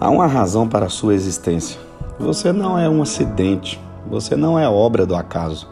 Há uma razão para a sua existência. Você não é um acidente, você não é obra do acaso.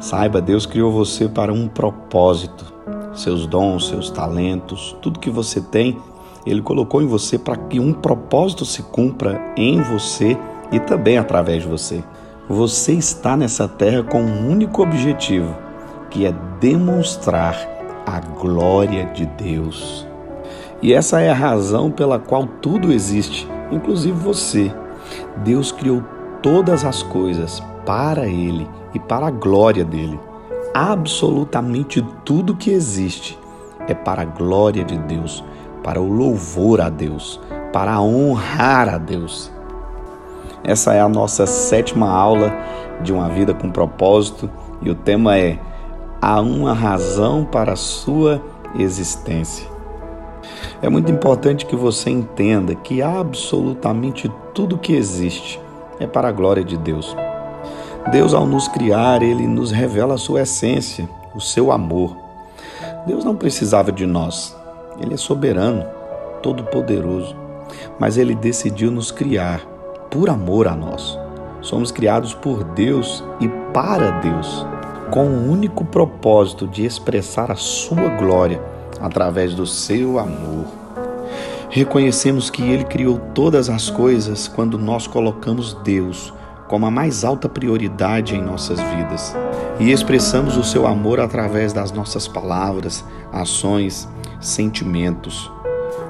Saiba, Deus criou você para um propósito. Seus dons, seus talentos, tudo que você tem, Ele colocou em você para que um propósito se cumpra em você e também através de você. Você está nessa terra com um único objetivo, que é demonstrar a glória de Deus. E essa é a razão pela qual tudo existe, inclusive você. Deus criou todas as coisas para Ele e para a glória dele. Absolutamente tudo que existe é para a glória de Deus, para o louvor a Deus, para honrar a Deus. Essa é a nossa sétima aula de uma vida com propósito e o tema é Há uma razão para a sua existência. É muito importante que você entenda que absolutamente tudo que existe é para a glória de Deus. Deus, ao nos criar, ele nos revela a sua essência, o seu amor. Deus não precisava de nós. Ele é soberano, todo-poderoso, mas ele decidiu nos criar por amor a nós. Somos criados por Deus e para Deus, com o único propósito de expressar a sua glória através do seu amor. Reconhecemos que Ele criou todas as coisas quando nós colocamos Deus como a mais alta prioridade em nossas vidas e expressamos o seu amor através das nossas palavras, ações, sentimentos.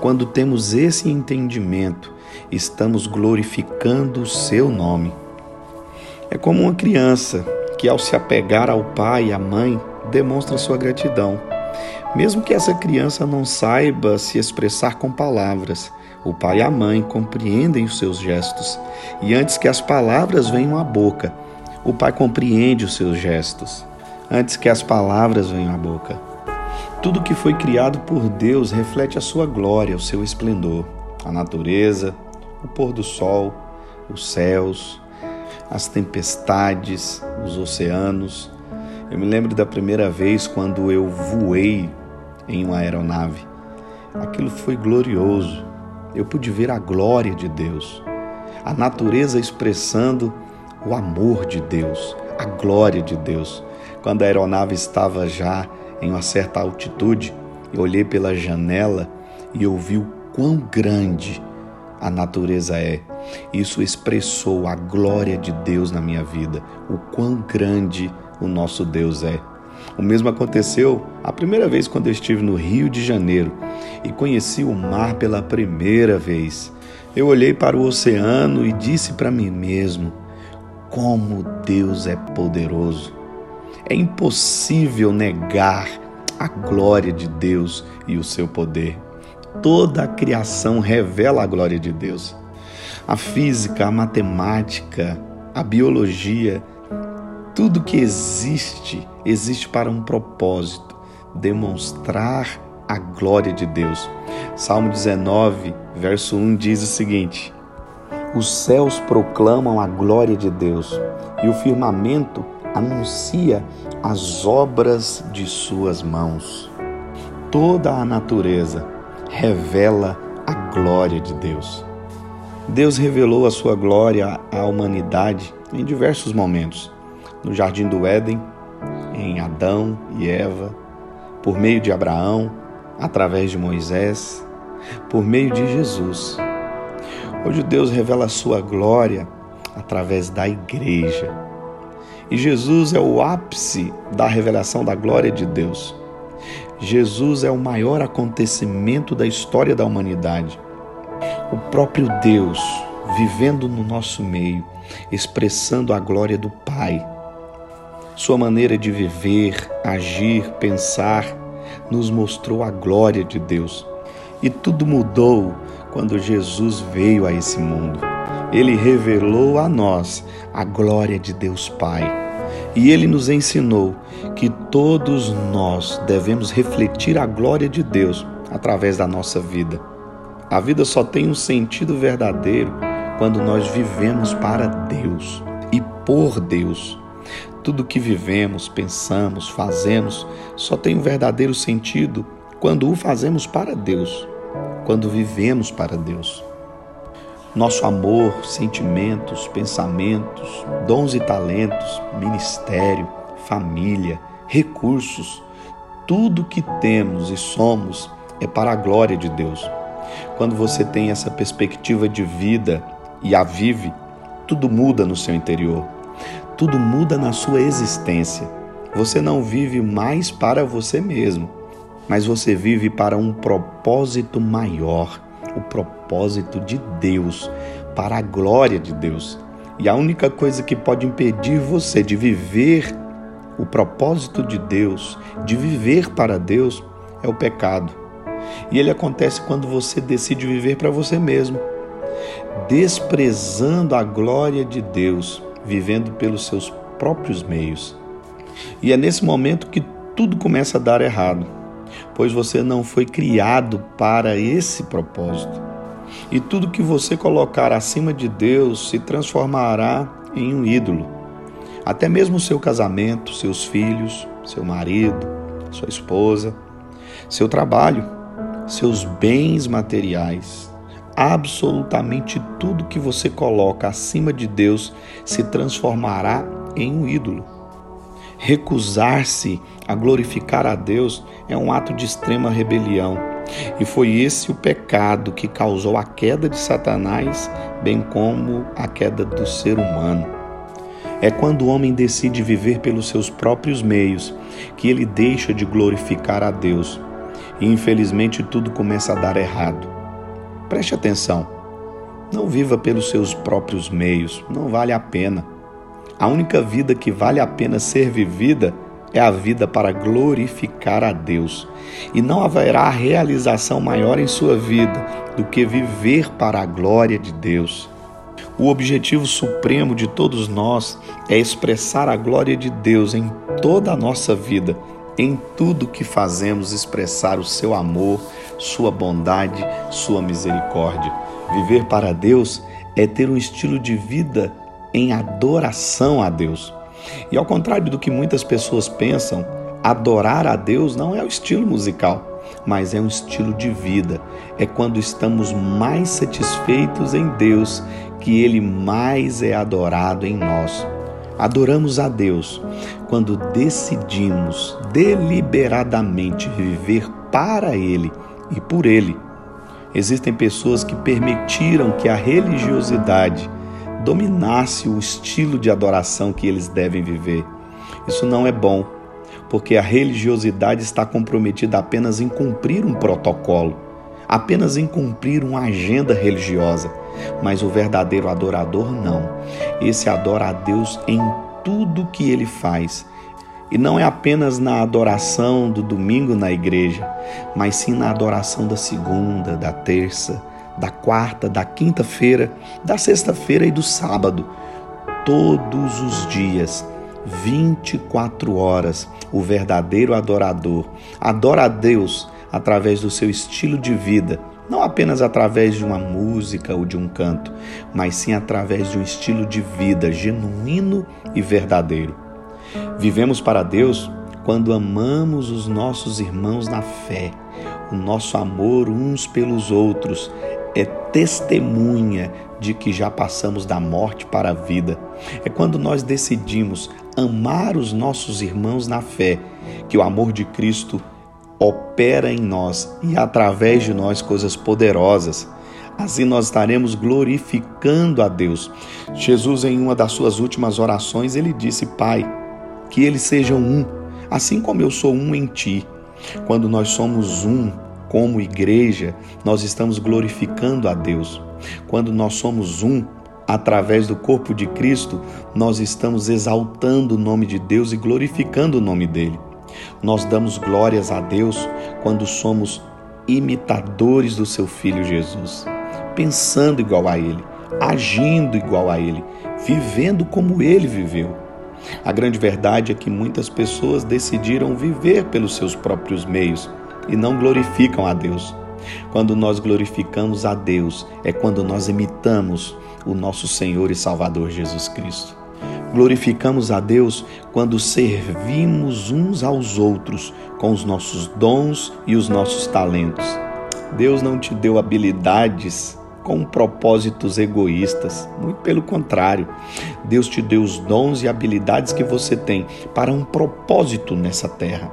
Quando temos esse entendimento, estamos glorificando o seu nome. É como uma criança que, ao se apegar ao pai e à mãe, demonstra sua gratidão. Mesmo que essa criança não saiba se expressar com palavras, o pai e a mãe compreendem os seus gestos, e antes que as palavras venham à boca, o pai compreende os seus gestos, antes que as palavras venham à boca. Tudo que foi criado por Deus reflete a sua glória, o seu esplendor, a natureza, o pôr do sol, os céus, as tempestades, os oceanos. Eu me lembro da primeira vez quando eu voei em uma aeronave. Aquilo foi glorioso. Eu pude ver a glória de Deus, a natureza expressando o amor de Deus, a glória de Deus. Quando a aeronave estava já em uma certa altitude, eu olhei pela janela e ouvi o quão grande a natureza é. Isso expressou a glória de Deus na minha vida, o quão grande o nosso Deus é. O mesmo aconteceu a primeira vez quando eu estive no Rio de Janeiro e conheci o mar pela primeira vez. Eu olhei para o oceano e disse para mim mesmo: como Deus é poderoso. É impossível negar a glória de Deus e o seu poder. Toda a criação revela a glória de Deus. A física, a matemática, a biologia, tudo que existe, existe para um propósito demonstrar a glória de Deus. Salmo 19, verso 1 diz o seguinte: Os céus proclamam a glória de Deus e o firmamento anuncia as obras de suas mãos. Toda a natureza revela a glória de Deus. Deus revelou a sua glória à humanidade em diversos momentos. No jardim do Éden, em Adão e Eva, por meio de Abraão, através de Moisés, por meio de Jesus. Hoje Deus revela a sua glória através da igreja. E Jesus é o ápice da revelação da glória de Deus. Jesus é o maior acontecimento da história da humanidade. O próprio Deus vivendo no nosso meio, expressando a glória do Pai. Sua maneira de viver, agir, pensar, nos mostrou a glória de Deus. E tudo mudou quando Jesus veio a esse mundo. Ele revelou a nós a glória de Deus Pai e ele nos ensinou que todos nós devemos refletir a glória de Deus através da nossa vida. A vida só tem um sentido verdadeiro quando nós vivemos para Deus e por Deus. Tudo que vivemos, pensamos, fazemos só tem um verdadeiro sentido quando o fazemos para Deus. quando vivemos para Deus. Nosso amor, sentimentos, pensamentos, dons e talentos, ministério, família, recursos, tudo que temos e somos é para a glória de Deus. Quando você tem essa perspectiva de vida e a vive, tudo muda no seu interior, tudo muda na sua existência. Você não vive mais para você mesmo, mas você vive para um propósito maior o propósito de Deus, para a glória de Deus. E a única coisa que pode impedir você de viver o propósito de Deus, de viver para Deus, é o pecado. E ele acontece quando você decide viver para você mesmo, desprezando a glória de Deus, vivendo pelos seus próprios meios. E é nesse momento que tudo começa a dar errado pois você não foi criado para esse propósito. E tudo que você colocar acima de Deus se transformará em um ídolo. Até mesmo seu casamento, seus filhos, seu marido, sua esposa, seu trabalho, seus bens materiais, absolutamente tudo que você coloca acima de Deus se transformará em um ídolo. Recusar-se a glorificar a Deus é um ato de extrema rebelião. E foi esse o pecado que causou a queda de Satanás, bem como a queda do ser humano. É quando o homem decide viver pelos seus próprios meios que ele deixa de glorificar a Deus. E infelizmente tudo começa a dar errado. Preste atenção. Não viva pelos seus próprios meios, não vale a pena. A única vida que vale a pena ser vivida é a vida para glorificar a Deus. E não haverá realização maior em sua vida do que viver para a glória de Deus. O objetivo supremo de todos nós é expressar a glória de Deus em toda a nossa vida, em tudo que fazemos, expressar o seu amor, sua bondade, sua misericórdia. Viver para Deus é ter um estilo de vida em adoração a Deus. E ao contrário do que muitas pessoas pensam, adorar a Deus não é o estilo musical, mas é um estilo de vida. É quando estamos mais satisfeitos em Deus que Ele mais é adorado em nós. Adoramos a Deus quando decidimos deliberadamente viver para Ele e por Ele. Existem pessoas que permitiram que a religiosidade dominasse o estilo de adoração que eles devem viver. Isso não é bom, porque a religiosidade está comprometida apenas em cumprir um protocolo, apenas em cumprir uma agenda religiosa. Mas o verdadeiro adorador não. Esse adora a Deus em tudo que ele faz. E não é apenas na adoração do domingo na igreja, mas sim na adoração da segunda, da terça, da quarta, da quinta-feira, da sexta-feira e do sábado. Todos os dias, 24 horas, o verdadeiro adorador adora a Deus através do seu estilo de vida, não apenas através de uma música ou de um canto, mas sim através de um estilo de vida genuíno e verdadeiro. Vivemos para Deus quando amamos os nossos irmãos na fé. O nosso amor uns pelos outros é testemunha de que já passamos da morte para a vida. É quando nós decidimos amar os nossos irmãos na fé, que o amor de Cristo opera em nós e através de nós coisas poderosas. Assim nós estaremos glorificando a Deus. Jesus, em uma das suas últimas orações, ele disse: Pai, que eles sejam um, assim como eu sou um em ti. Quando nós somos um, como igreja, nós estamos glorificando a Deus. Quando nós somos um, através do corpo de Cristo, nós estamos exaltando o nome de Deus e glorificando o nome dele. Nós damos glórias a Deus quando somos imitadores do seu filho Jesus, pensando igual a ele, agindo igual a ele, vivendo como ele viveu. A grande verdade é que muitas pessoas decidiram viver pelos seus próprios meios e não glorificam a Deus. Quando nós glorificamos a Deus, é quando nós imitamos o nosso Senhor e Salvador Jesus Cristo. Glorificamos a Deus quando servimos uns aos outros com os nossos dons e os nossos talentos. Deus não te deu habilidades com propósitos egoístas. Muito pelo contrário, Deus te deu os dons e habilidades que você tem para um propósito nessa terra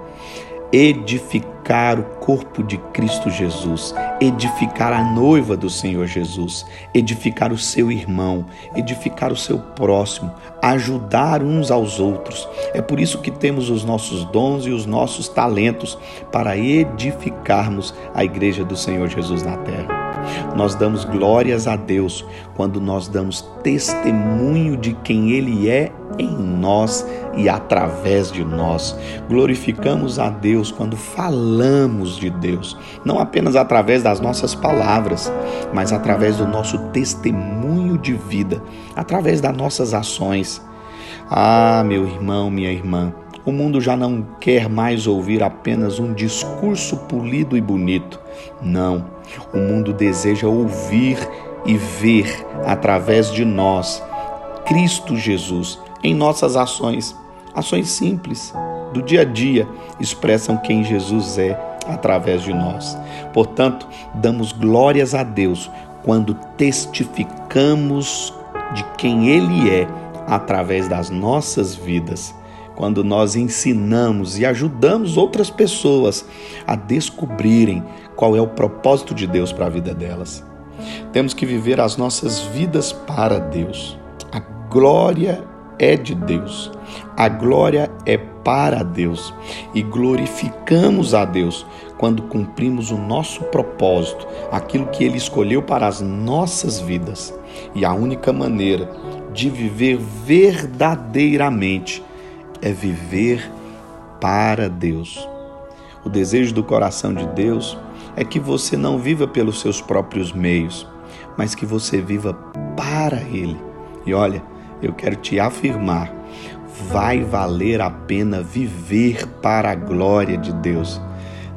edificar o corpo de Cristo Jesus, edificar a noiva do Senhor Jesus, edificar o seu irmão, edificar o seu próximo, ajudar uns aos outros. É por isso que temos os nossos dons e os nossos talentos para edificarmos a igreja do Senhor Jesus na terra. Nós damos glórias a Deus quando nós damos testemunho de quem Ele é em nós e através de nós. Glorificamos a Deus quando falamos de Deus, não apenas através das nossas palavras, mas através do nosso testemunho de vida, através das nossas ações. Ah, meu irmão, minha irmã, o mundo já não quer mais ouvir apenas um discurso polido e bonito. Não, o mundo deseja ouvir e ver através de nós Cristo Jesus em nossas ações. Ações simples do dia a dia expressam quem Jesus é através de nós. Portanto, damos glórias a Deus quando testificamos de quem Ele é através das nossas vidas. Quando nós ensinamos e ajudamos outras pessoas a descobrirem qual é o propósito de Deus para a vida delas. Temos que viver as nossas vidas para Deus. A glória é de Deus. A glória é para Deus e glorificamos a Deus quando cumprimos o nosso propósito, aquilo que Ele escolheu para as nossas vidas. E a única maneira de viver verdadeiramente é viver para Deus. O desejo do coração de Deus é que você não viva pelos seus próprios meios, mas que você viva para Ele. E olha, eu quero te afirmar: vai valer a pena viver para a glória de Deus.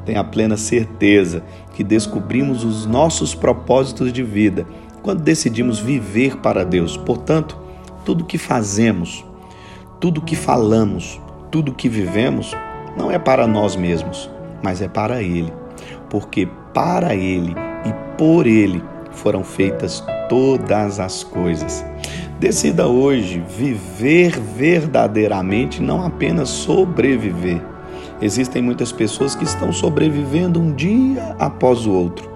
Tenha plena certeza que descobrimos os nossos propósitos de vida quando decidimos viver para Deus. Portanto, tudo que fazemos, tudo que falamos, tudo que vivemos não é para nós mesmos, mas é para Ele. Porque para Ele e por Ele foram feitas todas as coisas. Decida hoje viver verdadeiramente, não apenas sobreviver. Existem muitas pessoas que estão sobrevivendo um dia após o outro.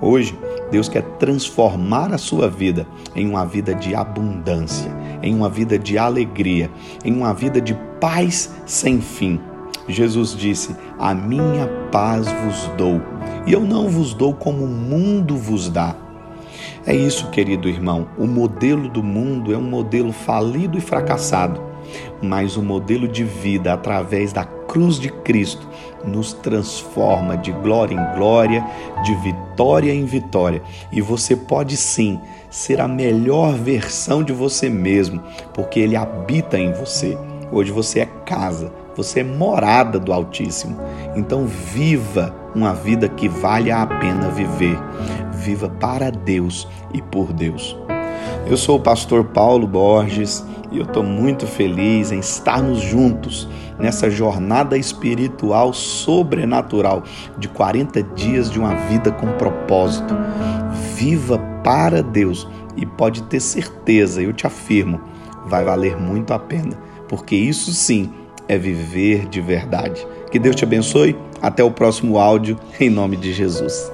Hoje, Deus quer transformar a sua vida em uma vida de abundância, em uma vida de alegria, em uma vida de paz sem fim. Jesus disse: A minha paz vos dou, e eu não vos dou como o mundo vos dá. É isso, querido irmão. O modelo do mundo é um modelo falido e fracassado, mas o modelo de vida através da cruz de Cristo nos transforma de glória em glória, de vitória em vitória. E você pode sim ser a melhor versão de você mesmo, porque ele habita em você. Hoje você é casa, você é morada do Altíssimo. Então viva uma vida que vale a pena viver viva para Deus e por Deus. Eu sou o pastor Paulo Borges e eu estou muito feliz em estarmos juntos nessa jornada espiritual sobrenatural de 40 dias de uma vida com propósito. Viva para Deus e pode ter certeza, eu te afirmo, vai valer muito a pena, porque isso sim é viver de verdade. Que Deus te abençoe. Até o próximo áudio, em nome de Jesus.